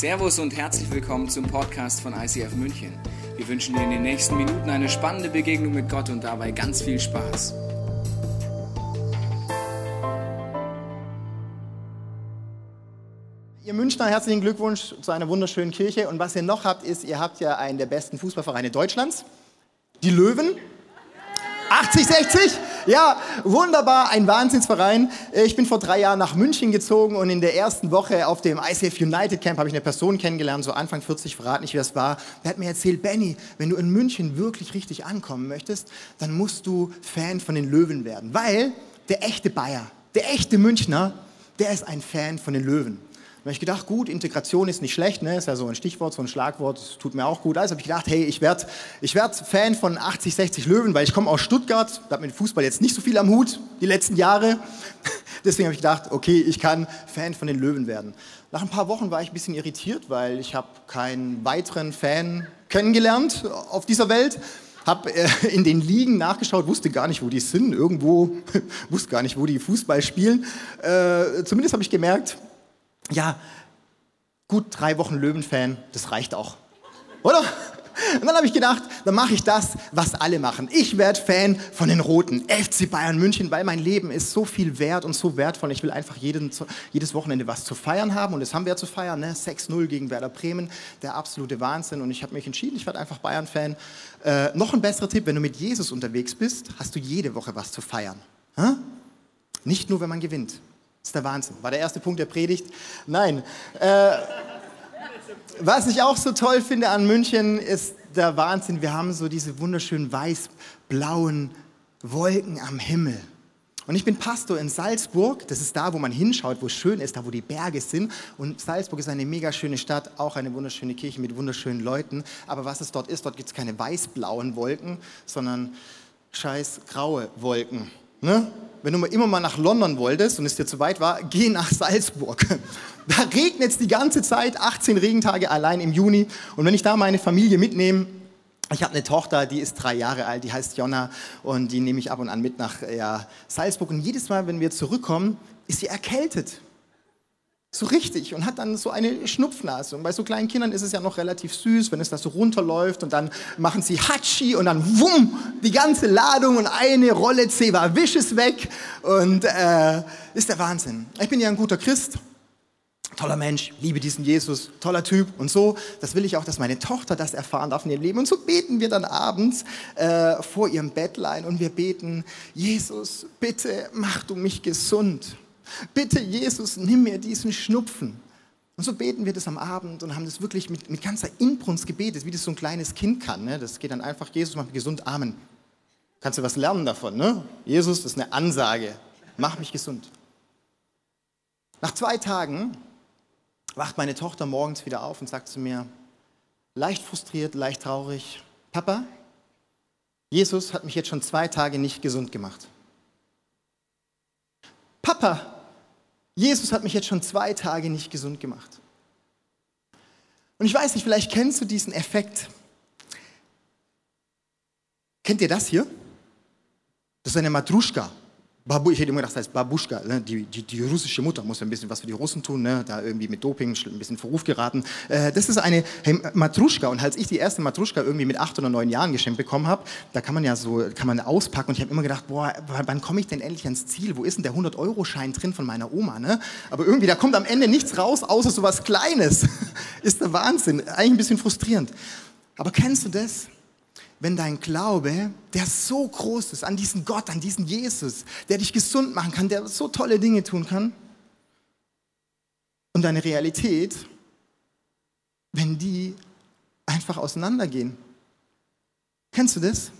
Servus und herzlich willkommen zum Podcast von ICF München. Wir wünschen dir in den nächsten Minuten eine spannende Begegnung mit Gott und dabei ganz viel Spaß. Ihr Münchner, herzlichen Glückwunsch zu einer wunderschönen Kirche. Und was ihr noch habt, ist, ihr habt ja einen der besten Fußballvereine Deutschlands, die Löwen. 80, 60? Ja, wunderbar, ein Wahnsinnsverein. Ich bin vor drei Jahren nach München gezogen und in der ersten Woche auf dem ICF United Camp habe ich eine Person kennengelernt, so Anfang 40, verrat nicht, wie das war. Der hat mir erzählt, Benny, wenn du in München wirklich richtig ankommen möchtest, dann musst du Fan von den Löwen werden, weil der echte Bayer, der echte Münchner, der ist ein Fan von den Löwen. Da habe ich gedacht, gut, Integration ist nicht schlecht, ne? ist ja so ein Stichwort, so ein Schlagwort, tut mir auch gut. Also habe ich gedacht, hey, ich werde ich werd Fan von 80, 60 Löwen, weil ich komme aus Stuttgart, da hat mit Fußball jetzt nicht so viel am Hut, die letzten Jahre. Deswegen habe ich gedacht, okay, ich kann Fan von den Löwen werden. Nach ein paar Wochen war ich ein bisschen irritiert, weil ich habe keinen weiteren Fan kennengelernt auf dieser Welt habe äh, in den Ligen nachgeschaut, wusste gar nicht, wo die sind, irgendwo, wusste gar nicht, wo die Fußball spielen. Äh, zumindest habe ich gemerkt, ja, gut drei Wochen Löwenfan, das reicht auch. Oder? Und dann habe ich gedacht, dann mache ich das, was alle machen. Ich werde Fan von den Roten, FC Bayern München, weil mein Leben ist so viel wert und so wertvoll. Ich will einfach jeden, jedes Wochenende was zu feiern haben und das haben wir zu feiern. Ne? 6-0 gegen Werder Bremen, der absolute Wahnsinn. Und ich habe mich entschieden, ich werde einfach Bayern-Fan. Äh, noch ein besserer Tipp, wenn du mit Jesus unterwegs bist, hast du jede Woche was zu feiern. Hä? Nicht nur, wenn man gewinnt. Das ist der Wahnsinn. War der erste Punkt der Predigt? Nein. Äh, was ich auch so toll finde an München ist der Wahnsinn. Wir haben so diese wunderschönen weiß-blauen Wolken am Himmel. Und ich bin Pastor in Salzburg. Das ist da, wo man hinschaut, wo es schön ist, da, wo die Berge sind. Und Salzburg ist eine mega schöne Stadt, auch eine wunderschöne Kirche mit wunderschönen Leuten. Aber was es dort ist, dort gibt es keine weiß-blauen Wolken, sondern scheiß graue Wolken. Ne? Wenn du immer mal nach London wolltest und es dir zu weit war, geh nach Salzburg. Da regnet es die ganze Zeit, 18 Regentage allein im Juni. Und wenn ich da meine Familie mitnehme, ich habe eine Tochter, die ist drei Jahre alt, die heißt Jonna und die nehme ich ab und an mit nach ja, Salzburg. Und jedes Mal, wenn wir zurückkommen, ist sie erkältet. So richtig und hat dann so eine Schnupfnase. Und bei so kleinen Kindern ist es ja noch relativ süß, wenn es da so runterläuft und dann machen sie Hatschi und dann wumm, die ganze Ladung und eine Rolle Zewa Wisch ist weg und äh, ist der Wahnsinn. Ich bin ja ein guter Christ, toller Mensch, liebe diesen Jesus, toller Typ und so. Das will ich auch, dass meine Tochter das erfahren darf in ihrem Leben. Und so beten wir dann abends äh, vor ihrem Bettlein und wir beten, Jesus, bitte mach du mich gesund. Bitte, Jesus, nimm mir diesen Schnupfen. Und so beten wir das am Abend und haben das wirklich mit, mit ganzer Inbrunst gebetet, wie das so ein kleines Kind kann. Ne? Das geht dann einfach, Jesus, mach mich gesund, Amen. Kannst du was lernen davon, ne? Jesus, das ist eine Ansage. Mach mich gesund. Nach zwei Tagen wacht meine Tochter morgens wieder auf und sagt zu mir, leicht frustriert, leicht traurig, Papa, Jesus hat mich jetzt schon zwei Tage nicht gesund gemacht. Papa, Jesus hat mich jetzt schon zwei Tage nicht gesund gemacht. Und ich weiß nicht, vielleicht kennst du diesen Effekt. Kennt ihr das hier? Das ist eine Matruschka. Babu, ich hätte immer gedacht, das heißt Babuschka, ne? die, die, die, russische Mutter muss ein bisschen was für die Russen tun, ne? da irgendwie mit Doping ein bisschen Verruf geraten. Äh, das ist eine hey, Matruschka und als ich die erste Matruschka irgendwie mit acht oder neun Jahren geschenkt bekommen habe, da kann man ja so, kann man auspacken und ich habe immer gedacht, boah, wann komme ich denn endlich ans Ziel? Wo ist denn der 100-Euro-Schein drin von meiner Oma? Ne? Aber irgendwie, da kommt am Ende nichts raus, außer so was Kleines. ist der Wahnsinn, eigentlich ein bisschen frustrierend. Aber kennst du das? Wenn dein Glaube, der so groß ist, an diesen Gott, an diesen Jesus, der dich gesund machen kann, der so tolle Dinge tun kann, und deine Realität, wenn die einfach auseinandergehen. Kennst du das?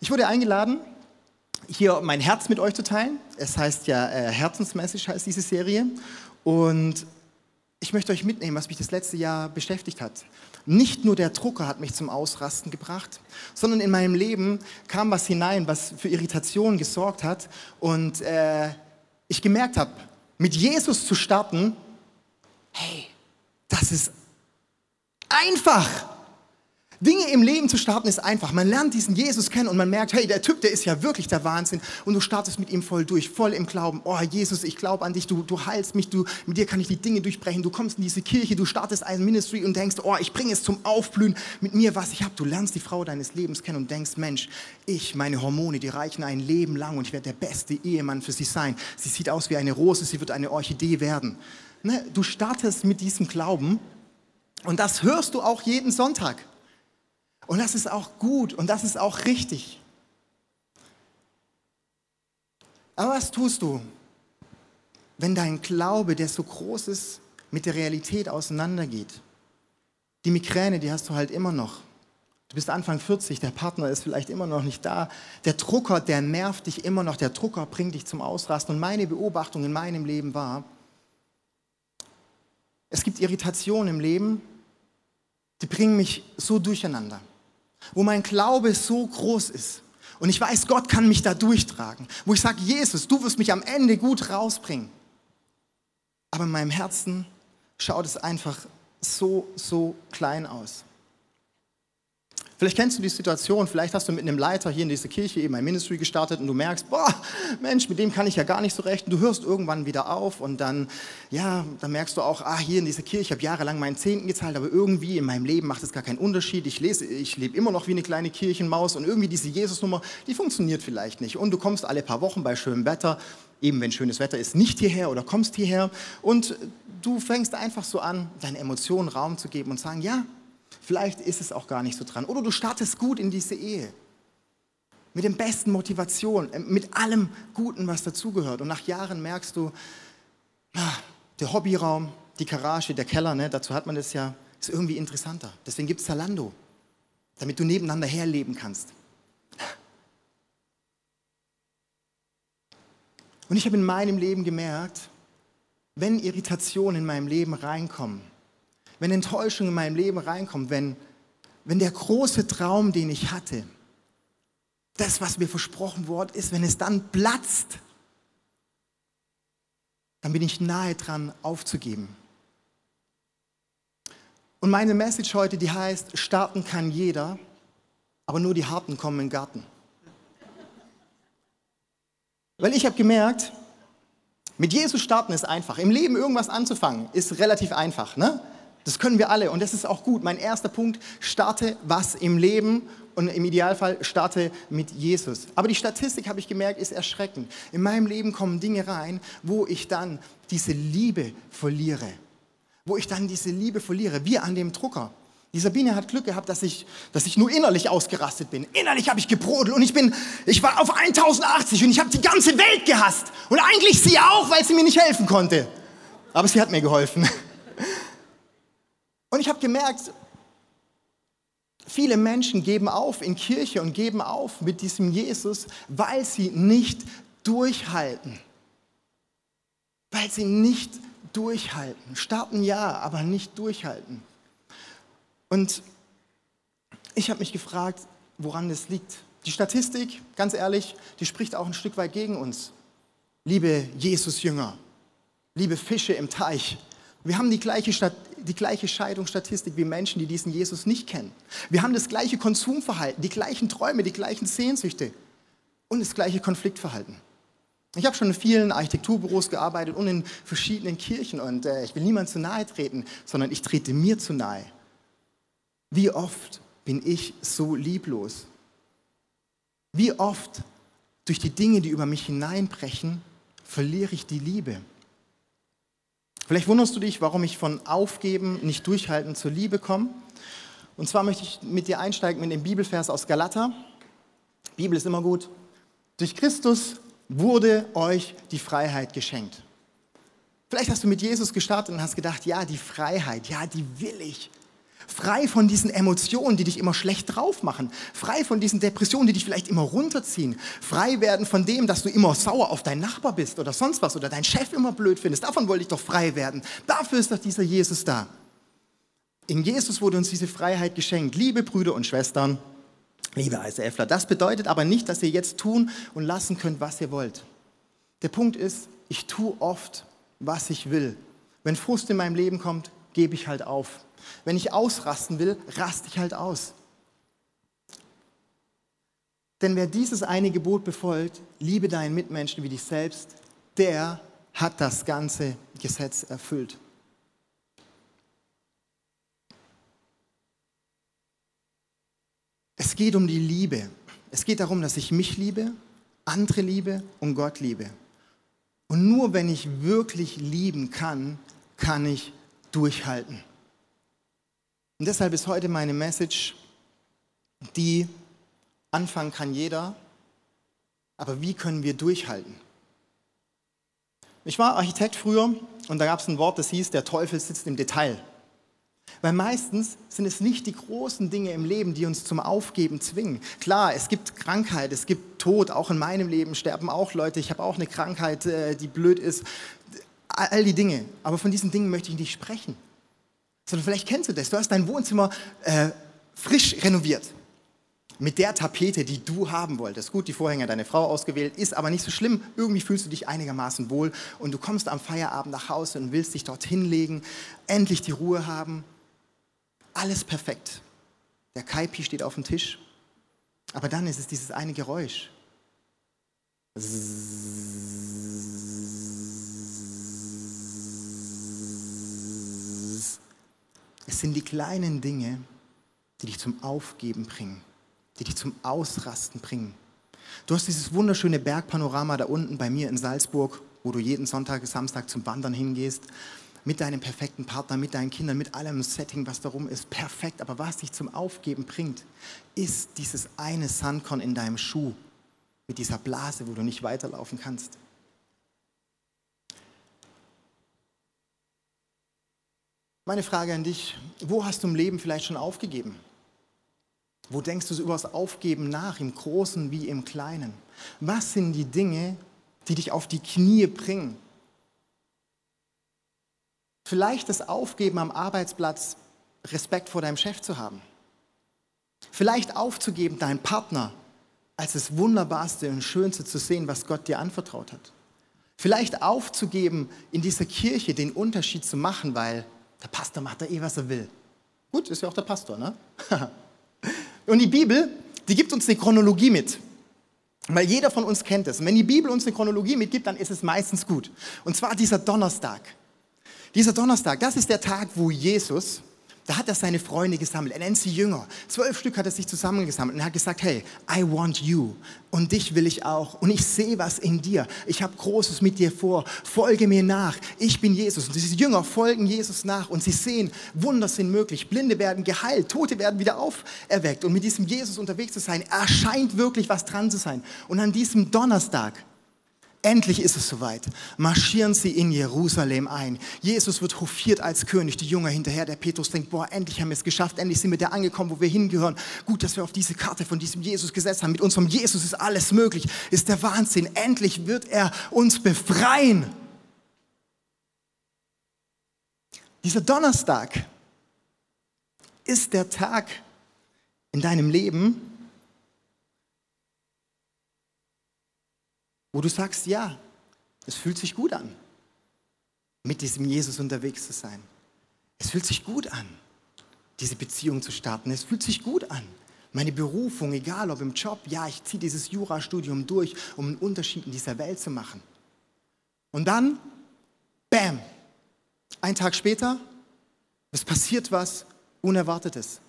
Ich wurde eingeladen, hier mein Herz mit euch zu teilen. Es heißt ja äh, Herzensmessage heißt diese Serie. Und ich möchte euch mitnehmen, was mich das letzte Jahr beschäftigt hat. Nicht nur der Drucker hat mich zum Ausrasten gebracht, sondern in meinem Leben kam was hinein, was für Irritationen gesorgt hat und äh, ich gemerkt habe, mit Jesus zu starten, hey, das ist einfach. Dinge im Leben zu starten ist einfach. Man lernt diesen Jesus kennen und man merkt, hey, der Typ, der ist ja wirklich der Wahnsinn. Und du startest mit ihm voll durch, voll im Glauben. Oh, Jesus, ich glaube an dich, du, du heilst mich, du, mit dir kann ich die Dinge durchbrechen. Du kommst in diese Kirche, du startest ein Ministry und denkst, oh, ich bringe es zum Aufblühen mit mir, was ich habe. Du lernst die Frau deines Lebens kennen und denkst, Mensch, ich, meine Hormone, die reichen ein Leben lang und ich werde der beste Ehemann für sie sein. Sie sieht aus wie eine Rose, sie wird eine Orchidee werden. Ne? Du startest mit diesem Glauben und das hörst du auch jeden Sonntag. Und das ist auch gut und das ist auch richtig. Aber was tust du, wenn dein Glaube, der so groß ist, mit der Realität auseinandergeht? Die Migräne, die hast du halt immer noch. Du bist Anfang 40, der Partner ist vielleicht immer noch nicht da. Der Drucker, der nervt dich immer noch. Der Drucker bringt dich zum Ausrasten. Und meine Beobachtung in meinem Leben war, es gibt Irritationen im Leben, die bringen mich so durcheinander wo mein Glaube so groß ist und ich weiß, Gott kann mich da durchtragen, wo ich sage, Jesus, du wirst mich am Ende gut rausbringen. Aber in meinem Herzen schaut es einfach so, so klein aus. Vielleicht kennst du die Situation, vielleicht hast du mit einem Leiter hier in dieser Kirche eben ein Ministry gestartet und du merkst, boah, Mensch, mit dem kann ich ja gar nicht so recht. Und du hörst irgendwann wieder auf und dann, ja, dann merkst du auch, ah, hier in dieser Kirche, ich habe jahrelang meinen Zehnten gezahlt, aber irgendwie in meinem Leben macht es gar keinen Unterschied. Ich, lese, ich lebe immer noch wie eine kleine Kirchenmaus und irgendwie diese Jesus-Nummer, die funktioniert vielleicht nicht. Und du kommst alle paar Wochen bei schönem Wetter, eben wenn schönes Wetter ist, nicht hierher oder kommst hierher und du fängst einfach so an, deinen Emotionen Raum zu geben und sagen, ja, Vielleicht ist es auch gar nicht so dran. Oder du startest gut in diese Ehe. Mit den besten Motivationen, äh, mit allem Guten, was dazugehört. Und nach Jahren merkst du, der Hobbyraum, die Garage, der Keller, ne, dazu hat man das ja, ist irgendwie interessanter. Deswegen gibt es Zalando, damit du nebeneinander herleben kannst. Und ich habe in meinem Leben gemerkt, wenn Irritationen in meinem Leben reinkommen, wenn Enttäuschung in meinem Leben reinkommt, wenn, wenn der große Traum, den ich hatte, das, was mir versprochen worden ist, wenn es dann platzt, dann bin ich nahe dran aufzugeben. Und meine Message heute, die heißt, starten kann jeder, aber nur die Harten kommen in den Garten. Weil ich habe gemerkt, mit Jesus starten ist einfach. Im Leben irgendwas anzufangen ist relativ einfach. Ne? Das können wir alle und das ist auch gut. Mein erster Punkt, starte was im Leben und im Idealfall starte mit Jesus. Aber die Statistik, habe ich gemerkt, ist erschreckend. In meinem Leben kommen Dinge rein, wo ich dann diese Liebe verliere. Wo ich dann diese Liebe verliere, wie an dem Drucker. Die Sabine hat Glück gehabt, dass ich, dass ich nur innerlich ausgerastet bin. Innerlich habe ich gebrodelt und ich bin, ich war auf 1080 und ich habe die ganze Welt gehasst. Und eigentlich sie auch, weil sie mir nicht helfen konnte. Aber sie hat mir geholfen. Und ich habe gemerkt, viele Menschen geben auf in Kirche und geben auf mit diesem Jesus, weil sie nicht durchhalten. Weil sie nicht durchhalten. Starten ja, aber nicht durchhalten. Und ich habe mich gefragt, woran das liegt. Die Statistik, ganz ehrlich, die spricht auch ein Stück weit gegen uns. Liebe Jesus-Jünger, liebe Fische im Teich, wir haben die gleiche, Stat die gleiche Scheidungsstatistik wie Menschen, die diesen Jesus nicht kennen. Wir haben das gleiche Konsumverhalten, die gleichen Träume, die gleichen Sehnsüchte und das gleiche Konfliktverhalten. Ich habe schon in vielen Architekturbüros gearbeitet und in verschiedenen Kirchen und äh, ich will niemand zu nahe treten, sondern ich trete mir zu nahe. Wie oft bin ich so lieblos? Wie oft durch die Dinge, die über mich hineinbrechen, verliere ich die Liebe? Vielleicht wunderst du dich, warum ich von Aufgeben, nicht durchhalten zur Liebe komme. Und zwar möchte ich mit dir einsteigen mit dem Bibelvers aus Galater. Bibel ist immer gut. Durch Christus wurde euch die Freiheit geschenkt. Vielleicht hast du mit Jesus gestartet und hast gedacht, ja, die Freiheit, ja, die will ich. Frei von diesen Emotionen, die dich immer schlecht drauf machen. Frei von diesen Depressionen, die dich vielleicht immer runterziehen. Frei werden von dem, dass du immer sauer auf deinen Nachbar bist oder sonst was oder deinen Chef immer blöd findest. Davon wollte ich doch frei werden. Dafür ist doch dieser Jesus da. In Jesus wurde uns diese Freiheit geschenkt. Liebe Brüder und Schwestern, liebe ICFler, das bedeutet aber nicht, dass ihr jetzt tun und lassen könnt, was ihr wollt. Der Punkt ist, ich tue oft, was ich will. Wenn Frust in meinem Leben kommt, gebe ich halt auf. Wenn ich ausrasten will, raste ich halt aus. Denn wer dieses eine Gebot befolgt, liebe deinen Mitmenschen wie dich selbst, der hat das ganze Gesetz erfüllt. Es geht um die Liebe. Es geht darum, dass ich mich liebe, andere liebe und Gott liebe. Und nur wenn ich wirklich lieben kann, kann ich durchhalten. Und deshalb ist heute meine Message, die anfangen kann jeder, aber wie können wir durchhalten? Ich war Architekt früher und da gab es ein Wort, das hieß, der Teufel sitzt im Detail. Weil meistens sind es nicht die großen Dinge im Leben, die uns zum Aufgeben zwingen. Klar, es gibt Krankheit, es gibt Tod, auch in meinem Leben sterben auch Leute, ich habe auch eine Krankheit, äh, die blöd ist, all die Dinge. Aber von diesen Dingen möchte ich nicht sprechen. Sondern vielleicht kennst du das, du hast dein Wohnzimmer äh, frisch renoviert mit der Tapete, die du haben wolltest. Gut, die Vorhänge deine Frau ausgewählt, ist aber nicht so schlimm. Irgendwie fühlst du dich einigermaßen wohl und du kommst am Feierabend nach Hause und willst dich dort hinlegen, endlich die Ruhe haben. Alles perfekt. Der Kaipi steht auf dem Tisch, aber dann ist es dieses eine Geräusch. Sind die kleinen Dinge, die dich zum Aufgeben bringen die dich zum Ausrasten bringen. Du hast dieses wunderschöne Bergpanorama da unten bei mir in Salzburg, wo du jeden Sonntag, Samstag zum Wandern hingehst, mit deinem perfekten Partner, mit deinen Kindern, mit allem Setting, was darum ist, perfekt. Aber was dich zum Aufgeben bringt, ist dieses eine Sandkorn in deinem Schuh, mit dieser Blase, wo du nicht weiterlaufen kannst. Meine Frage an dich, wo hast du im Leben vielleicht schon aufgegeben? Wo denkst du über das Aufgeben nach, im Großen wie im Kleinen? Was sind die Dinge, die dich auf die Knie bringen? Vielleicht das Aufgeben am Arbeitsplatz, Respekt vor deinem Chef zu haben. Vielleicht aufzugeben, deinen Partner als das Wunderbarste und Schönste zu sehen, was Gott dir anvertraut hat. Vielleicht aufzugeben, in dieser Kirche den Unterschied zu machen, weil der Pastor macht da eh, was er will. Gut, ist ja auch der Pastor, ne? Und die Bibel, die gibt uns eine Chronologie mit. Weil jeder von uns kennt es. Und wenn die Bibel uns eine Chronologie mitgibt, dann ist es meistens gut. Und zwar dieser Donnerstag. Dieser Donnerstag, das ist der Tag, wo Jesus da hat er seine Freunde gesammelt. Er nennt sie Jünger. Zwölf Stück hat er sich zusammengesammelt und hat gesagt, hey, I want you. Und dich will ich auch. Und ich sehe was in dir. Ich habe Großes mit dir vor. Folge mir nach. Ich bin Jesus. Und diese Jünger folgen Jesus nach und sie sehen, Wunder sind möglich. Blinde werden geheilt. Tote werden wieder auferweckt. Und mit diesem Jesus unterwegs zu sein, erscheint wirklich was dran zu sein. Und an diesem Donnerstag, Endlich ist es soweit. Marschieren sie in Jerusalem ein. Jesus wird hofiert als König, die Jünger hinterher. Der Petrus denkt, boah, endlich haben wir es geschafft. Endlich sind wir da angekommen, wo wir hingehören. Gut, dass wir auf diese Karte von diesem Jesus gesetzt haben. Mit unserem Jesus ist alles möglich. Ist der Wahnsinn. Endlich wird er uns befreien. Dieser Donnerstag ist der Tag in deinem Leben, wo du sagst, ja, es fühlt sich gut an, mit diesem Jesus unterwegs zu sein. Es fühlt sich gut an, diese Beziehung zu starten. Es fühlt sich gut an. Meine Berufung, egal ob im Job, ja, ich ziehe dieses Jurastudium durch, um einen Unterschied in dieser Welt zu machen. Und dann, bam, ein Tag später, es passiert was Unerwartetes.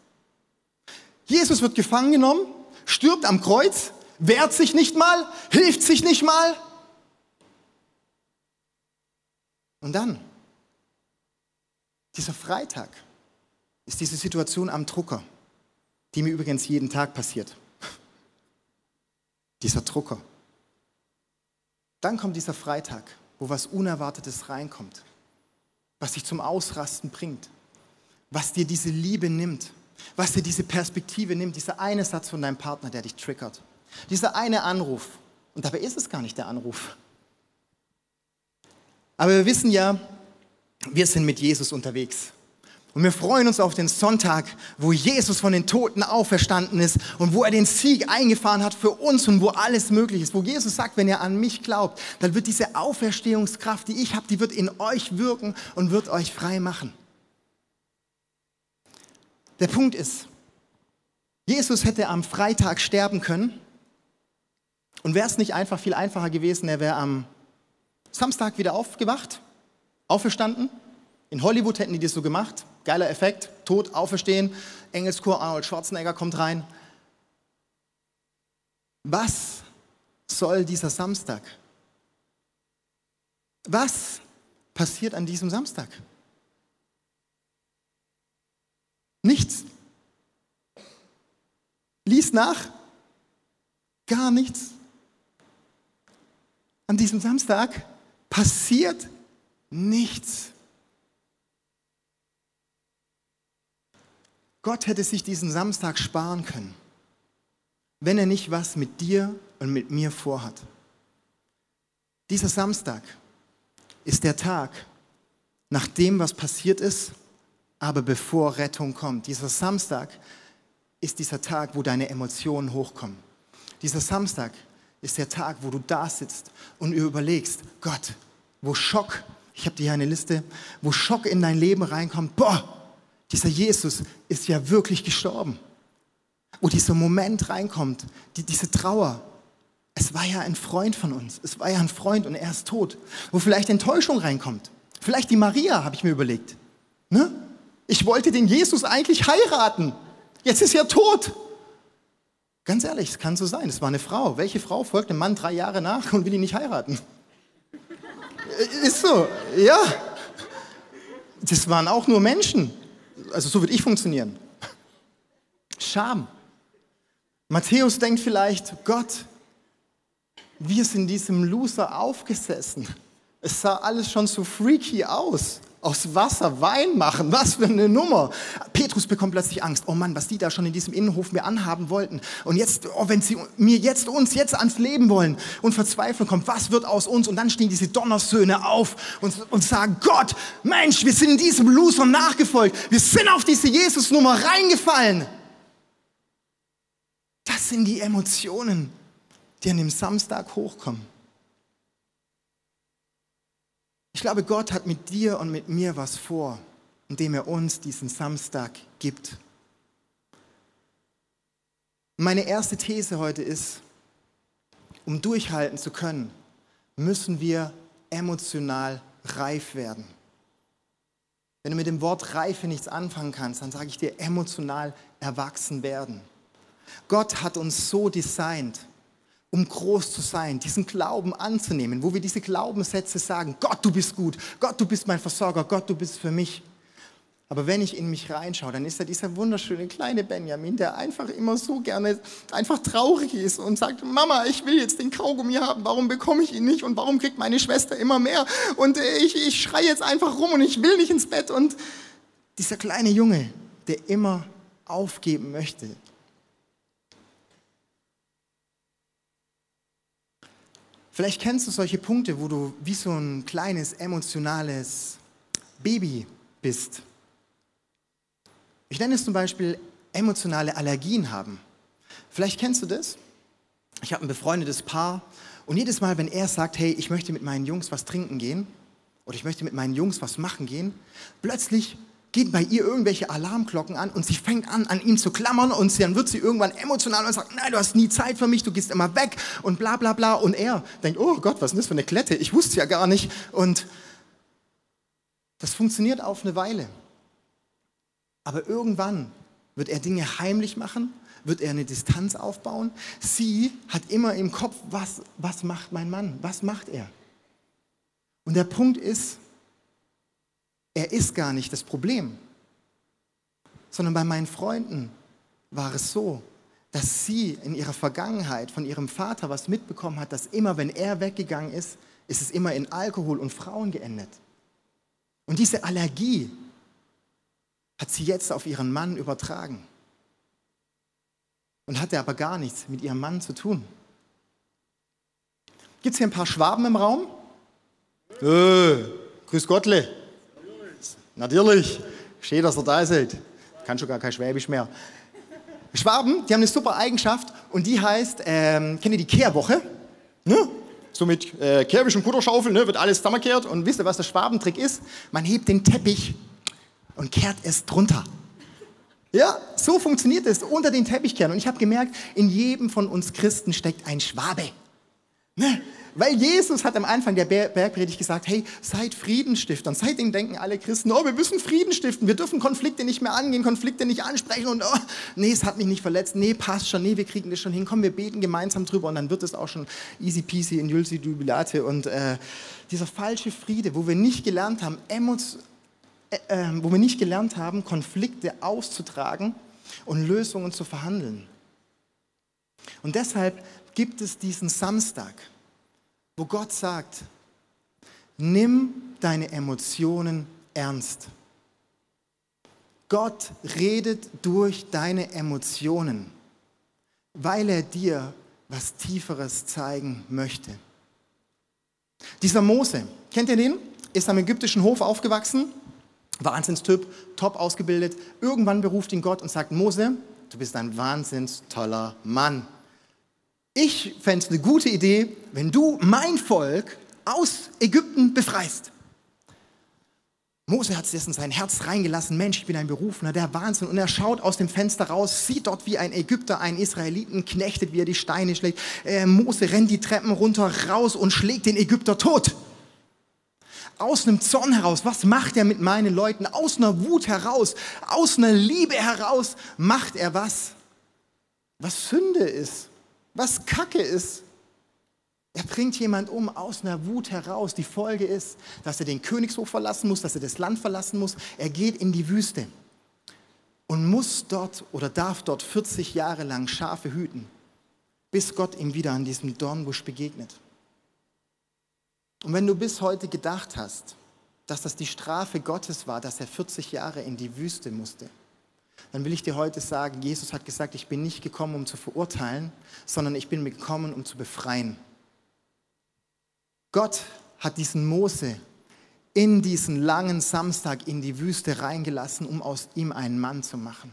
Jesus wird gefangen genommen, stirbt am Kreuz wehrt sich nicht mal, hilft sich nicht mal. Und dann, dieser Freitag, ist diese Situation am Drucker, die mir übrigens jeden Tag passiert. Dieser Drucker. Dann kommt dieser Freitag, wo was Unerwartetes reinkommt, was dich zum Ausrasten bringt, was dir diese Liebe nimmt, was dir diese Perspektive nimmt, dieser eine Satz von deinem Partner, der dich triggert. Dieser eine Anruf. Und dabei ist es gar nicht der Anruf. Aber wir wissen ja, wir sind mit Jesus unterwegs. Und wir freuen uns auf den Sonntag, wo Jesus von den Toten auferstanden ist und wo er den Sieg eingefahren hat für uns und wo alles möglich ist. Wo Jesus sagt, wenn ihr an mich glaubt, dann wird diese Auferstehungskraft, die ich habe, die wird in euch wirken und wird euch frei machen. Der Punkt ist, Jesus hätte am Freitag sterben können Und wäre es nicht einfach viel einfacher gewesen, er wäre am Samstag wieder aufgewacht, auferstanden. In Hollywood hätten die das so gemacht. Geiler Effekt, tot, auferstehen, Engelschor, Arnold Schwarzenegger kommt rein. Was soll dieser Samstag? Was passiert an diesem Samstag? Nichts. Lies nach. Gar nichts. An diesem Samstag passiert nichts. Gott hätte sich diesen Samstag sparen können, wenn er nicht was mit dir und mit mir vorhat. Dieser Samstag ist der Tag, nach dem, was passiert ist, aber bevor Rettung kommt. Dieser Samstag ist dieser Tag, wo deine Emotionen hochkommen. Dieser Samstag ist der Tag, wo du da sitzt und überlegst, Gott, wo Schock, ich habe dir hier eine Liste, wo Schock in dein Leben reinkommt, boah, dieser Jesus ist ja wirklich gestorben. Wo dieser Moment reinkommt, die, diese Trauer, es war ja ein Freund von uns, es war ja ein Freund und er ist tot. Wo vielleicht Enttäuschung reinkommt. Vielleicht die Maria, habe ich mir überlegt. Ne? Ich wollte den Jesus eigentlich heiraten. Jetzt ist er tot. Ganz ehrlich, es kann so sein. Es war eine Frau. Welche Frau folgt einem Mann drei Jahre nach und will ihn nicht heiraten? Äh, ist so, ja. Das waren auch nur Menschen. Also so würde ich funktionieren. Scham. Matthäus denkt vielleicht, Gott, wir sind diesem Loser aufgesessen. Es sah alles schon so freaky aus aus Wasser Wein machen. Was für eine Nummer. Petrus bekommt plötzlich Angst. Oh Mann, was die da schon in diesem Innenhof mir anhaben wollten. Und jetzt, oh, wenn sie mir jetzt uns jetzt ans Leben wollen und Verzweiflung kommt, was wird aus uns? Und dann stehen diese Donnersöhne auf und, und sagen, Gott, Mensch, wir sind in diesem Loser nachgefolgt. Wir sind auf diese Jesus-Nummer reingefallen. Das sind die Emotionen, die an dem Samstag hochkommen. Ich glaube, Gott hat mit dir und mit mir was vor, indem er uns diesen Samstag gibt. Meine erste These heute ist, um durchhalten zu können, müssen wir emotional reif werden. Wenn du mit dem Wort Reife nichts anfangen kannst, dann sage ich dir emotional erwachsen werden. Gott hat uns so designt, um groß zu sein, diesen Glauben anzunehmen, wo wir diese Glaubenssätze sagen, Gott, du bist gut, Gott, du bist mein Versorger, Gott, du bist für mich. Aber wenn ich in mich reinschaue, dann ist da dieser wunderschöne kleine Benjamin, der einfach immer so gerne einfach traurig ist und sagt, Mama, ich will jetzt den Kaugummi haben, warum bekomme ich ihn nicht und warum kriegt meine Schwester immer mehr? Und ich, ich schreie jetzt einfach rum und ich will nicht ins Bett. Und dieser kleine Junge, der immer aufgeben möchte, Vielleicht kennst du solche Punkte, wo du wie so ein kleines emotionales Baby bist. Ich nenne es zum Beispiel emotionale Allergien haben. Vielleicht kennst du das. Ich habe ein befreundetes Paar und jedes Mal, wenn er sagt, hey, ich möchte mit meinen Jungs was trinken gehen oder ich möchte mit meinen Jungs was machen gehen, plötzlich gehen bei ihr irgendwelche Alarmglocken an und sie fängt an, an ihm zu klammern und dann wird sie irgendwann emotional und sagt, nein, du hast nie Zeit für mich, du gehst immer weg und bla bla bla. Und er denkt, oh Gott, was ist das für eine Klette? Ich wusste ja gar nicht. Und das funktioniert auf eine Weile. Aber irgendwann wird er Dinge heimlich machen, wird er eine Distanz aufbauen. Sie hat immer im Kopf, was, was macht mein Mann? Was macht er? Und der Punkt ist, er ist gar nicht das Problem, sondern bei meinen Freunden war es so, dass sie in ihrer Vergangenheit von ihrem Vater was mitbekommen hat, dass immer, wenn er weggegangen ist, ist es immer in Alkohol und Frauen geendet. Und diese Allergie hat sie jetzt auf ihren Mann übertragen und hatte aber gar nichts mit ihrem Mann zu tun. Gibt es hier ein paar Schwaben im Raum? Äh, grüß Gottle. Natürlich. Schön, dass ihr da seid. Kann schon gar kein Schwäbisch mehr. Schwaben, die haben eine super Eigenschaft und die heißt, ähm, kennt ihr die Kehrwoche? Ne? So mit äh, Kehrwisch und Kutterschaufel ne, wird alles zusammengekehrt und wisst ihr, was der Schwabentrick ist? Man hebt den Teppich und kehrt es drunter. Ja, so funktioniert es, unter den Teppich kehren. Und ich habe gemerkt, in jedem von uns Christen steckt ein Schwabe. Ne? Weil Jesus hat am Anfang der Bergpredigt gesagt, hey, seid Friedenstiftern. Seitdem denken alle Christen, oh, wir müssen Frieden stiften, wir dürfen Konflikte nicht mehr angehen, Konflikte nicht ansprechen und oh, nee, es hat mich nicht verletzt, nee, passt schon, nee, wir kriegen das schon hin, komm, wir beten gemeinsam drüber und dann wird es auch schon easy peasy in Julsi Jubilate und äh, dieser falsche Friede, wo wir nicht gelernt haben, Emos, äh, äh, wo wir nicht gelernt haben, Konflikte auszutragen und Lösungen zu verhandeln. Und deshalb gibt es diesen Samstag, wo Gott sagt, nimm deine Emotionen ernst. Gott redet durch deine Emotionen, weil er dir was Tieferes zeigen möchte. Dieser Mose, kennt ihr den? Ist am ägyptischen Hof aufgewachsen, Wahnsinnstyp, top ausgebildet. Irgendwann beruft ihn Gott und sagt, Mose, du bist ein wahnsinns toller Mann ich fände es eine gute Idee, wenn du mein Volk aus Ägypten befreist. Mose hat es in sein Herz reingelassen, Mensch, ich bin ein Berufener, der Wahnsinn. Und er schaut aus dem Fenster raus, sieht dort, wie ein Ägypter einen Israeliten knechtet, wie er die Steine schlägt. Äh, Mose rennt die Treppen runter, raus und schlägt den Ägypter tot. Aus einem Zorn heraus, was macht er mit meinen Leuten? Aus einer Wut heraus, aus einer Liebe heraus macht er was? Was Sünde ist was Kacke ist. Er bringt jemand um aus einer Wut heraus. Die Folge ist, dass er den Königshof verlassen muss, dass er das Land verlassen muss. Er geht in die Wüste und muss dort oder darf dort 40 Jahre lang Schafe hüten, bis Gott ihm wieder an diesem Dornbusch begegnet. Und wenn du bis heute gedacht hast, dass das die Strafe Gottes war, dass er 40 Jahre in die Wüste musste, dann will ich dir heute sagen, Jesus hat gesagt, ich bin nicht gekommen, um zu verurteilen, sondern ich bin gekommen, um zu befreien. Gott hat diesen Mose in diesen langen Samstag in die Wüste reingelassen, um aus ihm einen Mann zu machen,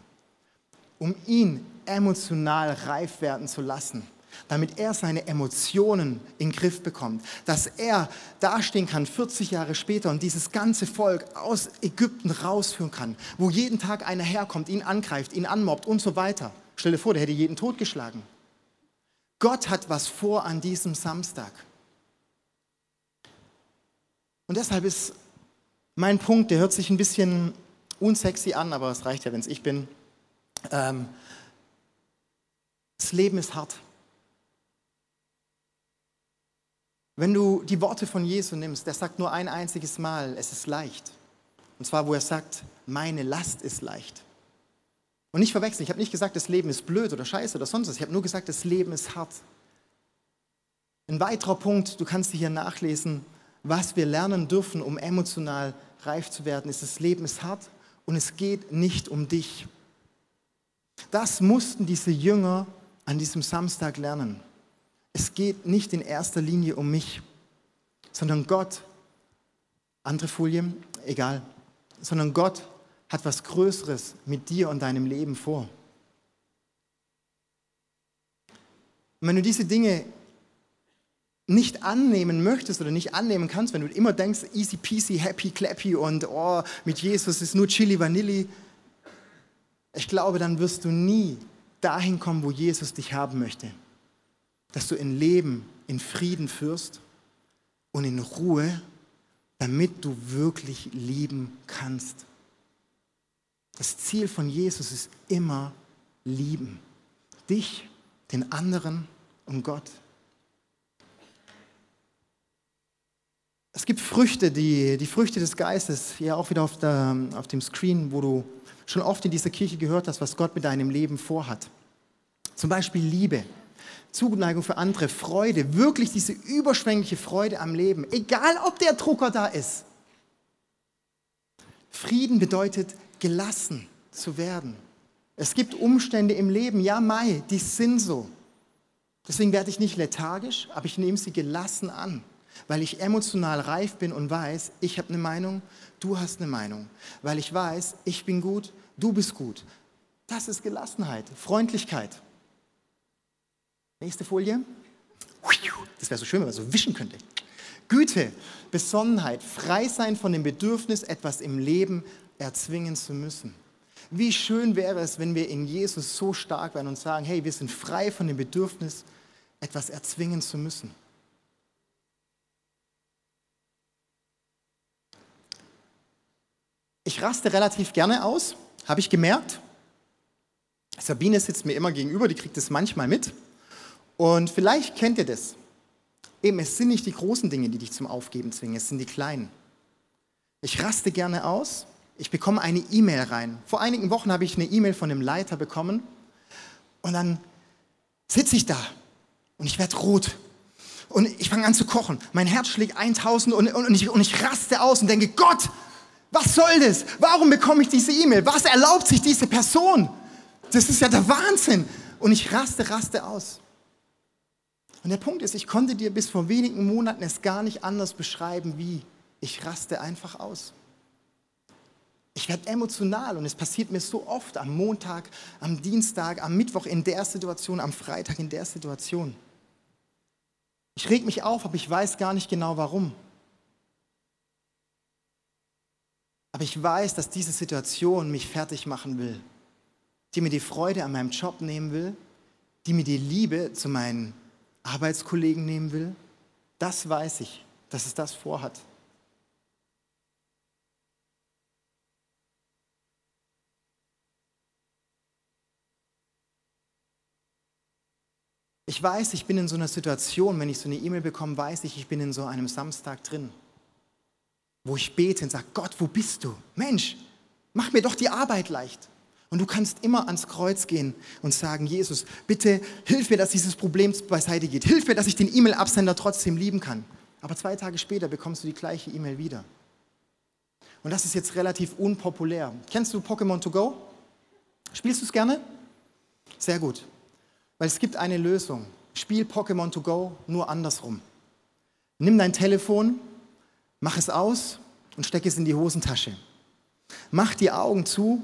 um ihn emotional reif werden zu lassen damit er seine Emotionen in den Griff bekommt, dass er dastehen kann 40 Jahre später und dieses ganze Volk aus Ägypten rausführen kann, wo jeden Tag einer herkommt, ihn angreift, ihn anmobbt und so weiter. Stell dir vor, der hätte jeden totgeschlagen. Gott hat was vor an diesem Samstag. Und deshalb ist mein Punkt, der hört sich ein bisschen unsexy an, aber es reicht ja, wenn es ich bin. Ähm, das Leben ist hart. Wenn du die Worte von Jesu nimmst, der sagt nur ein einziges Mal, es ist leicht. Und zwar, wo er sagt, meine Last ist leicht. Und nicht verwechseln, ich habe nicht gesagt, das Leben ist blöd oder scheiße oder sonst was. Ich habe nur gesagt, das Leben ist hart. Ein weiterer Punkt, du kannst hier nachlesen, was wir lernen dürfen, um emotional reif zu werden, ist, das Leben ist hart und es geht nicht um dich. Das mussten diese Jünger an diesem Samstag lernen es geht nicht in erster Linie um mich, sondern Gott, andere Folie, egal, sondern Gott hat was Größeres mit dir und deinem Leben vor. Und wenn du diese Dinge nicht annehmen möchtest oder nicht annehmen kannst, wenn du immer denkst, easy peasy, happy clappy und oh, mit Jesus ist nur chili vanilli, ich glaube, dann wirst du nie dahin kommen, wo Jesus dich haben möchte dass du in Leben, in Frieden führst und in Ruhe, damit du wirklich lieben kannst. Das Ziel von Jesus ist immer lieben. Dich, den anderen und Gott. Es gibt Früchte, die, die Früchte des Geistes, hier auch wieder auf, der, auf dem Screen, wo du schon oft in dieser Kirche gehört hast, was Gott mit deinem Leben vorhat. Zum Beispiel Liebe. Zuneigung für andere, Freude, wirklich diese überschwängliche Freude am Leben, egal ob der Drucker da ist. Frieden bedeutet gelassen zu werden. Es gibt Umstände im Leben, ja Mai, die sind so. Deswegen werde ich nicht lethargisch, aber ich nehme sie gelassen an, weil ich emotional reif bin und weiß, ich habe eine Meinung, du hast eine Meinung. Weil ich weiß, ich bin gut, du bist gut. Das ist Gelassenheit, Freundlichkeit. Nächste Folie. Das wäre so schön, wenn man so wischen könnte. Güte, Besonnenheit, frei sein von dem Bedürfnis, etwas im Leben erzwingen zu müssen. Wie schön wäre es, wenn wir in Jesus so stark wären und sagen, hey, wir sind frei von dem Bedürfnis, etwas erzwingen zu müssen. Ich raste relativ gerne aus, habe ich gemerkt. Sabine sitzt mir immer gegenüber, die kriegt es manchmal mit. Und vielleicht kennt ihr das. Eben, es sind nicht die großen Dinge, die dich zum Aufgeben zwingen, es sind die kleinen. Ich raste gerne aus, ich bekomme eine E-Mail rein. Vor einigen Wochen habe ich eine E-Mail von einem Leiter bekommen und dann sitze ich da und ich werde rot. Und ich fange an zu kochen. Mein Herz schlägt 1000 und, und, und, ich, und ich raste aus und denke, Gott, was soll das? Warum bekomme ich diese E-Mail? Was erlaubt sich diese Person? Das ist ja der Wahnsinn. Und ich raste, raste aus. Und der Punkt ist, ich konnte dir bis vor wenigen Monaten es gar nicht anders beschreiben, wie ich raste einfach aus. Ich werde emotional und es passiert mir so oft am Montag, am Dienstag, am Mittwoch in der Situation, am Freitag in der Situation. Ich reg mich auf, aber ich weiß gar nicht genau warum. Aber ich weiß, dass diese Situation mich fertig machen will, die mir die Freude an meinem Job nehmen will, die mir die Liebe zu meinen Arbeitskollegen nehmen will. Das weiß ich, dass es das vorhat. Ich weiß, ich bin in so einer Situation, wenn ich so eine E-Mail bekomme, weiß ich, ich bin in so einem Samstag drin, wo ich bete und sage, Gott, wo bist du? Mensch, mach mir doch die Arbeit leicht. Und du kannst immer ans Kreuz gehen und sagen, Jesus, bitte hilf mir, dass dieses Problem beiseite geht. Hilf mir, dass ich den E-Mail-Absender trotzdem lieben kann. Aber zwei Tage später bekommst du die gleiche E-Mail wieder. Und das ist jetzt relativ unpopulär. Kennst du Pokémon To Go? Spielst du es gerne? Sehr gut. Weil es gibt eine Lösung. Spiel Pokémon To Go nur andersrum. Nimm dein Telefon, mach es aus und steck es in die Hosentasche. Mach die Augen zu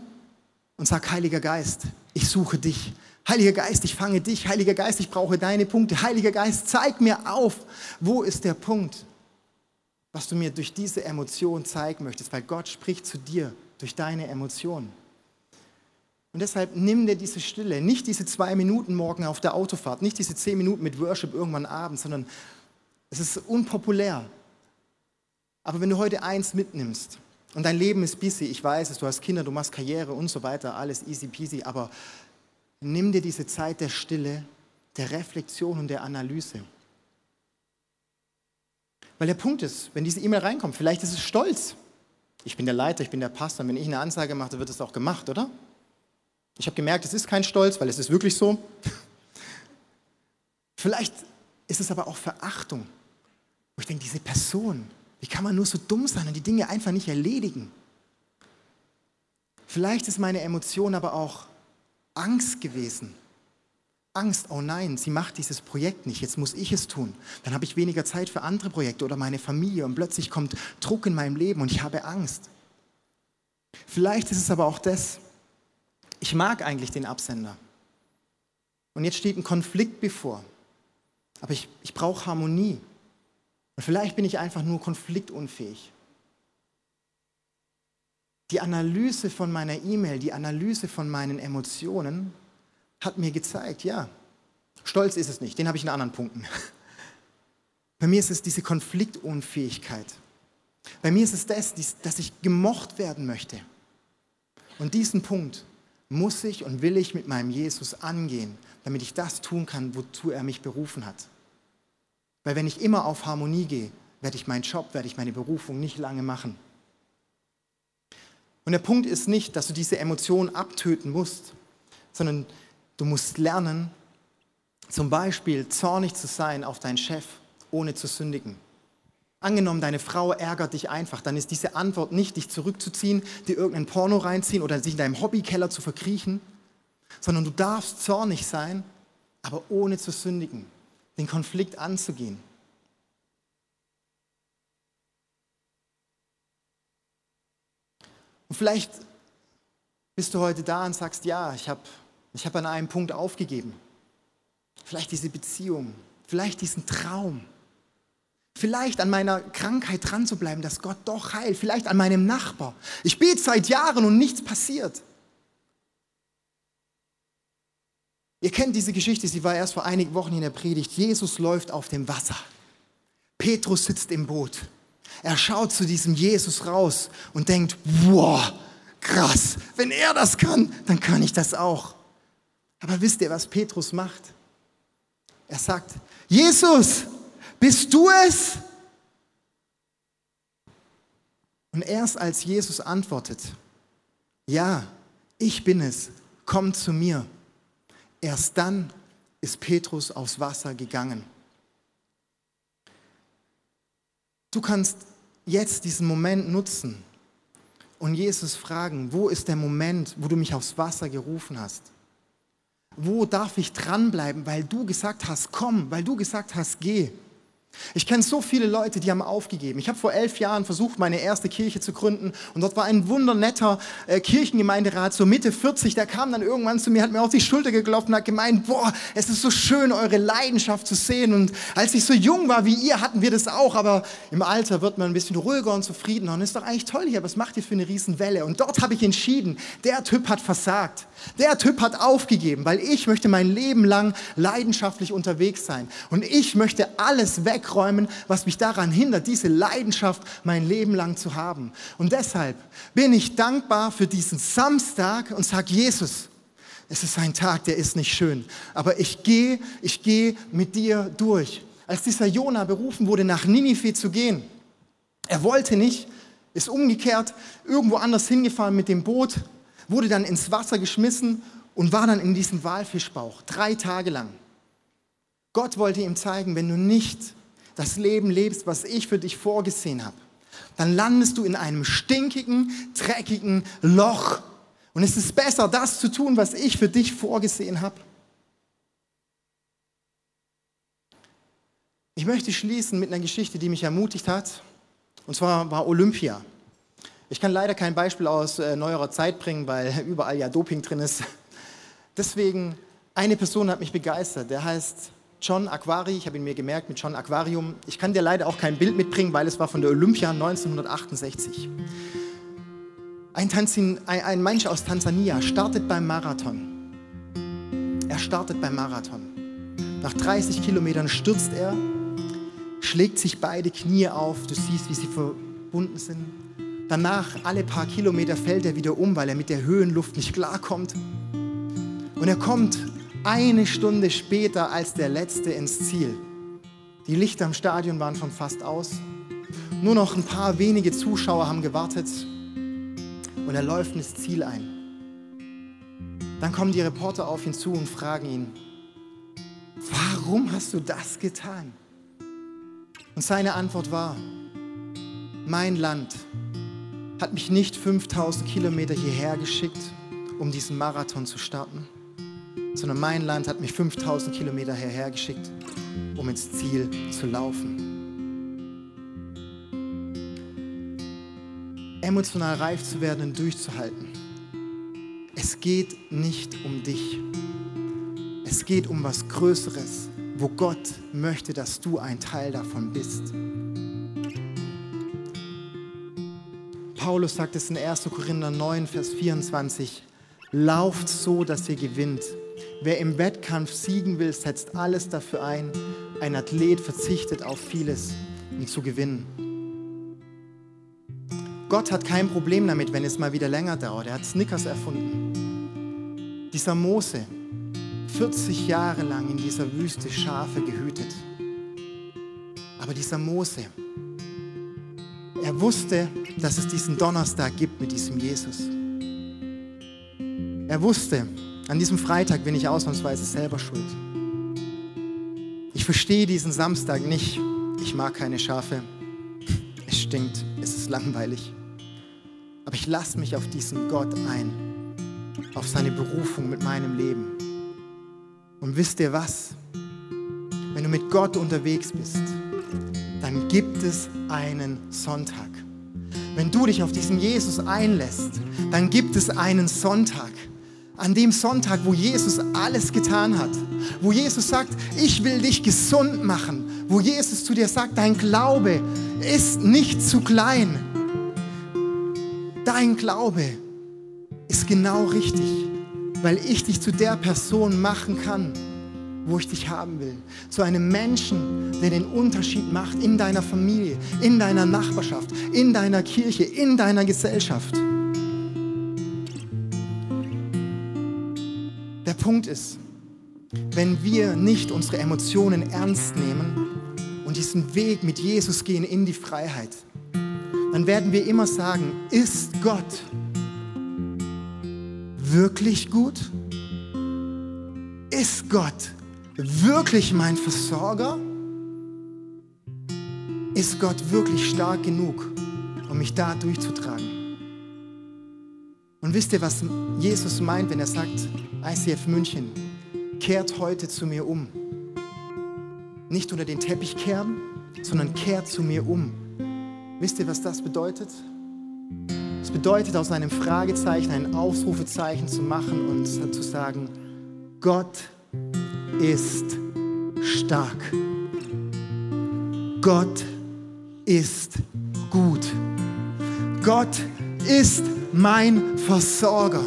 und sag, Heiliger Geist, ich suche dich. Heiliger Geist, ich fange dich. Heiliger Geist, ich brauche deine Punkte. Heiliger Geist, zeig mir auf, wo ist der Punkt, was du mir durch diese Emotion zeigen möchtest, weil Gott spricht zu dir durch deine Emotionen. Und deshalb nimm dir diese Stille, nicht diese zwei Minuten morgen auf der Autofahrt, nicht diese zehn Minuten mit Worship irgendwann abends, sondern es ist unpopulär. Aber wenn du heute eins mitnimmst und dein Leben ist busy, ich weiß es, du hast Kinder, du machst Karriere und so weiter, alles easy peasy, aber nimm dir diese Zeit der Stille, der Reflexion und der Analyse. Weil der Punkt ist, wenn diese E-Mail reinkommt, vielleicht ist es Stolz. Ich bin der Leiter, ich bin der Pastor. Wenn ich eine Ansage mache, dann wird es auch gemacht, oder? Ich habe gemerkt, es ist kein Stolz, weil es ist wirklich so. Vielleicht ist es aber auch Verachtung. Wo ich denke, diese Person, wie kann man nur so dumm sein und die Dinge einfach nicht erledigen? Vielleicht ist meine Emotion aber auch Angst gewesen. Angst, oh nein, sie macht dieses Projekt nicht, jetzt muss ich es tun. Dann habe ich weniger Zeit für andere Projekte oder meine Familie und plötzlich kommt Druck in meinem Leben und ich habe Angst. Vielleicht ist es aber auch das, ich mag eigentlich den Absender. Und jetzt steht ein Konflikt bevor. Aber ich, ich brauche Harmonie. Und vielleicht bin ich einfach nur konfliktunfähig. Die Analyse von meiner E-Mail, die Analyse von meinen Emotionen hat mir gezeigt, ja, stolz ist es nicht, den habe ich in anderen Punkten. Bei mir ist es diese Konfliktunfähigkeit. Bei mir ist es das, dass ich gemocht werden möchte. Und diesen Punkt, muss ich und will ich mit meinem Jesus angehen, damit ich das tun kann, wozu er mich berufen hat. Weil wenn ich immer auf Harmonie gehe, werde ich meinen Job, werde ich meine Berufung nicht lange machen. Und der Punkt ist nicht, dass du diese Emotionen abtöten musst, sondern du musst lernen, zum Beispiel zornig zu sein auf deinen Chef, ohne zu sündigen. Angenommen, deine Frau ärgert dich einfach, dann ist diese Antwort nicht, dich zurückzuziehen, dir irgendein Porno reinziehen oder sich in deinem Hobbykeller zu verkriechen, sondern du darfst zornig sein, aber ohne zu sündigen, den Konflikt anzugehen. Und vielleicht bist du heute da und sagst, ja, ich habe ich hab an einem Punkt aufgegeben. Vielleicht diese Beziehung, vielleicht diesen Traum. Vielleicht an meiner Krankheit dran zu bleiben, dass Gott doch heilt. Vielleicht an meinem Nachbar. Ich bete seit Jahren und nichts passiert. Ihr kennt diese Geschichte, sie war erst vor einigen Wochen in der Predigt. Jesus läuft auf dem Wasser. Petrus sitzt im Boot. Er schaut zu diesem Jesus raus und denkt, wow, krass, wenn er das kann, dann kann ich das auch. Aber wisst ihr, was Petrus macht? Er sagt, Jesus, bist du es? Und erst als Jesus antwortet, ja, ich bin es, komm zu mir, erst dann ist Petrus aufs Wasser gegangen. Du kannst jetzt diesen Moment nutzen und Jesus fragen, wo ist der Moment, wo du mich aufs Wasser gerufen hast? Wo darf ich dranbleiben, weil du gesagt hast, komm, weil du gesagt hast, geh? Ich kenne so viele Leute, die haben aufgegeben. Ich habe vor elf Jahren versucht, meine erste Kirche zu gründen und dort war ein wundernetter äh, Kirchengemeinderat, so Mitte 40, der kam dann irgendwann zu mir, hat mir auf die Schulter geklopft und hat gemeint, boah, es ist so schön, eure Leidenschaft zu sehen und als ich so jung war wie ihr, hatten wir das auch, aber im Alter wird man ein bisschen ruhiger und zufriedener und ist doch eigentlich toll hier, was macht ihr für eine Riesenwelle? Und dort habe ich entschieden, der Typ hat versagt, der Typ hat aufgegeben, weil ich möchte mein Leben lang leidenschaftlich unterwegs sein und ich möchte alles weg wegräumen, was mich daran hindert, diese Leidenschaft mein Leben lang zu haben. Und deshalb bin ich dankbar für diesen Samstag und sage, Jesus, es ist ein Tag, der ist nicht schön, aber ich gehe, ich gehe mit dir durch. Als dieser Jona berufen wurde, nach Ninive zu gehen, er wollte nicht, ist umgekehrt, irgendwo anders hingefahren mit dem Boot, wurde dann ins Wasser geschmissen und war dann in diesem Walfischbauch, drei Tage lang. Gott wollte ihm zeigen, wenn du nicht das Leben lebst, was ich für dich vorgesehen habe, dann landest du in einem stinkigen, dreckigen Loch. Und es ist besser, das zu tun, was ich für dich vorgesehen habe. Ich möchte schließen mit einer Geschichte, die mich ermutigt hat. Und zwar war Olympia. Ich kann leider kein Beispiel aus äh, neuerer Zeit bringen, weil überall ja Doping drin ist. Deswegen, eine Person hat mich begeistert. Der heißt John Aquari, ich habe ihn mir gemerkt mit John Aquarium. Ich kann dir leider auch kein Bild mitbringen, weil es war von der Olympia 1968. Ein, Tanzin, ein, ein Mensch aus Tansania startet beim Marathon. Er startet beim Marathon. Nach 30 Kilometern stürzt er, schlägt sich beide Knie auf. Du siehst, wie sie verbunden sind. Danach, alle paar Kilometer, fällt er wieder um, weil er mit der Höhenluft nicht klarkommt. Und er kommt eine Stunde später als der letzte ins Ziel. Die Lichter im Stadion waren schon fast aus. Nur noch ein paar wenige Zuschauer haben gewartet und er läuft ins Ziel ein. Dann kommen die Reporter auf ihn zu und fragen ihn, warum hast du das getan? Und seine Antwort war, mein Land hat mich nicht 5000 Kilometer hierher geschickt, um diesen Marathon zu starten sondern mein Land hat mich 5000 Kilometer hierher geschickt, um ins Ziel zu laufen. Emotional reif zu werden und durchzuhalten. Es geht nicht um dich. Es geht um was Größeres, wo Gott möchte, dass du ein Teil davon bist. Paulus sagt es in 1. Korinther 9, Vers 24, lauft so, dass ihr gewinnt. Wer im Wettkampf siegen will, setzt alles dafür ein. Ein Athlet verzichtet auf vieles, um zu gewinnen. Gott hat kein Problem damit, wenn es mal wieder länger dauert. Er hat Snickers erfunden. Dieser Mose, 40 Jahre lang in dieser Wüste Schafe gehütet. Aber dieser Mose, er wusste, dass es diesen Donnerstag gibt mit diesem Jesus. Er wusste, an diesem Freitag bin ich ausnahmsweise selber schuld. Ich verstehe diesen Samstag nicht. Ich mag keine Schafe. Es stinkt, es ist langweilig. Aber ich lasse mich auf diesen Gott ein, auf seine Berufung mit meinem Leben. Und wisst ihr was? Wenn du mit Gott unterwegs bist, dann gibt es einen Sonntag. Wenn du dich auf diesen Jesus einlässt, dann gibt es einen Sonntag an dem Sonntag, wo Jesus alles getan hat, wo Jesus sagt, ich will dich gesund machen, wo Jesus zu dir sagt, dein Glaube ist nicht zu klein. Dein Glaube ist genau richtig, weil ich dich zu der Person machen kann, wo ich dich haben will. Zu einem Menschen, der den Unterschied macht in deiner Familie, in deiner Nachbarschaft, in deiner Kirche, in deiner Gesellschaft. Punkt ist, wenn wir nicht unsere Emotionen ernst nehmen und diesen Weg mit Jesus gehen in die Freiheit, dann werden wir immer sagen, ist Gott wirklich gut? Ist Gott wirklich mein Versorger? Ist Gott wirklich stark genug, um mich da durchzutragen? Und wisst ihr, was Jesus meint, wenn er sagt, ICF München, kehrt heute zu mir um. Nicht unter den Teppich kehren, sondern kehrt zu mir um. Wisst ihr, was das bedeutet? Es bedeutet, aus einem Fragezeichen ein Ausrufezeichen zu machen und zu sagen, Gott ist stark. Gott ist gut. Gott ist mein Versorger.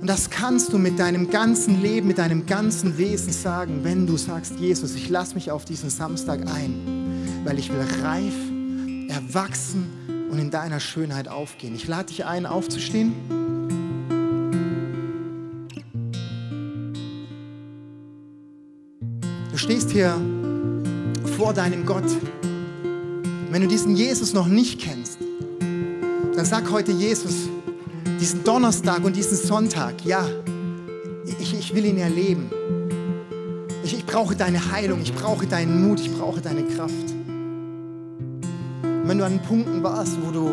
Und das kannst du mit deinem ganzen Leben, mit deinem ganzen Wesen sagen, wenn du sagst, Jesus, ich lasse mich auf diesen Samstag ein, weil ich will reif, erwachsen und in deiner Schönheit aufgehen. Ich lade dich ein, aufzustehen. Du stehst hier vor deinem Gott. Wenn du diesen Jesus noch nicht kennst, dann sag heute Jesus, diesen Donnerstag und diesen Sonntag, ja, ich, ich will ihn erleben. Ich, ich brauche deine Heilung, ich brauche deinen Mut, ich brauche deine Kraft. Und wenn du an Punkten warst, wo du,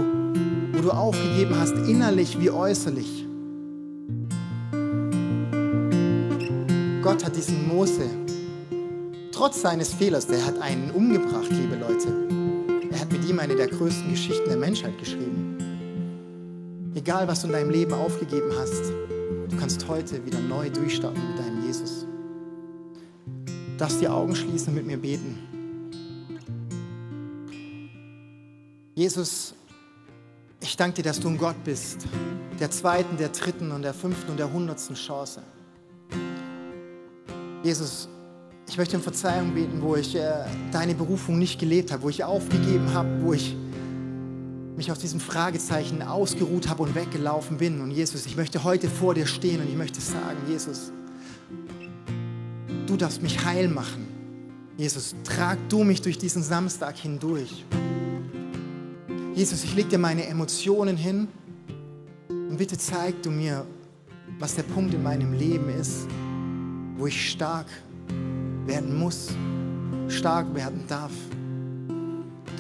wo du aufgegeben hast, innerlich wie äußerlich, Gott hat diesen Mose, trotz seines Fehlers, der hat einen umgebracht, liebe Leute. Er hat mit ihm eine der größten Geschichten der Menschheit geschrieben. Egal, was du in deinem Leben aufgegeben hast, du kannst heute wieder neu durchstarten mit deinem Jesus. Darfst die Augen schließen und mit mir beten. Jesus, ich danke dir, dass du ein Gott bist, der zweiten, der dritten und der fünften und der hundertsten Chance. Jesus, ich möchte um Verzeihung beten, wo ich äh, deine Berufung nicht gelebt habe, wo ich aufgegeben habe, wo ich mich aus diesem Fragezeichen ausgeruht habe und weggelaufen bin. Und Jesus, ich möchte heute vor dir stehen und ich möchte sagen, Jesus, du darfst mich heil machen. Jesus, trag du mich durch diesen Samstag hindurch. Jesus, ich lege dir meine Emotionen hin und bitte zeig du mir, was der Punkt in meinem Leben ist, wo ich stark werden muss, stark werden darf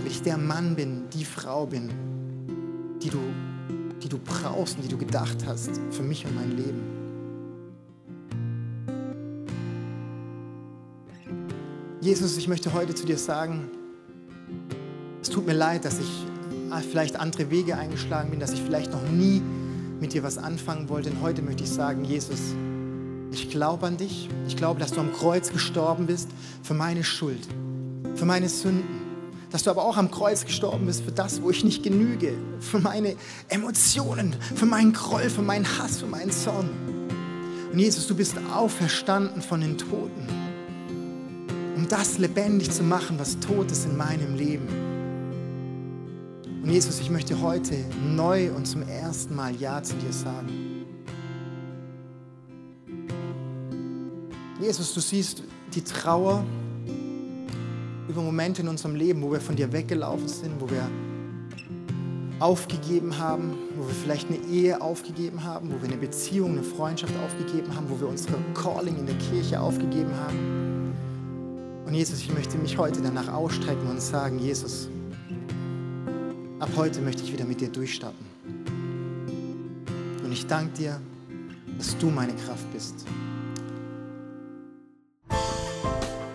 damit ich der Mann bin, die Frau bin, die du, die du brauchst und die du gedacht hast für mich und mein Leben. Jesus, ich möchte heute zu dir sagen, es tut mir leid, dass ich vielleicht andere Wege eingeschlagen bin, dass ich vielleicht noch nie mit dir was anfangen wollte. Und heute möchte ich sagen, Jesus, ich glaube an dich. Ich glaube, dass du am Kreuz gestorben bist für meine Schuld, für meine Sünden dass du aber auch am Kreuz gestorben bist für das, wo ich nicht genüge, für meine Emotionen, für meinen Groll, für meinen Hass, für meinen Zorn. Und Jesus, du bist auferstanden von den Toten, um das lebendig zu machen, was tot ist in meinem Leben. Und Jesus, ich möchte heute neu und zum ersten Mal Ja zu dir sagen. Jesus, du siehst die Trauer, über Momente in unserem Leben, wo wir von dir weggelaufen sind, wo wir aufgegeben haben, wo wir vielleicht eine Ehe aufgegeben haben, wo wir eine Beziehung, eine Freundschaft aufgegeben haben, wo wir unsere Calling in der Kirche aufgegeben haben. Und Jesus, ich möchte mich heute danach ausstrecken und sagen, Jesus, ab heute möchte ich wieder mit dir durchstarten. Und ich danke dir, dass du meine Kraft bist.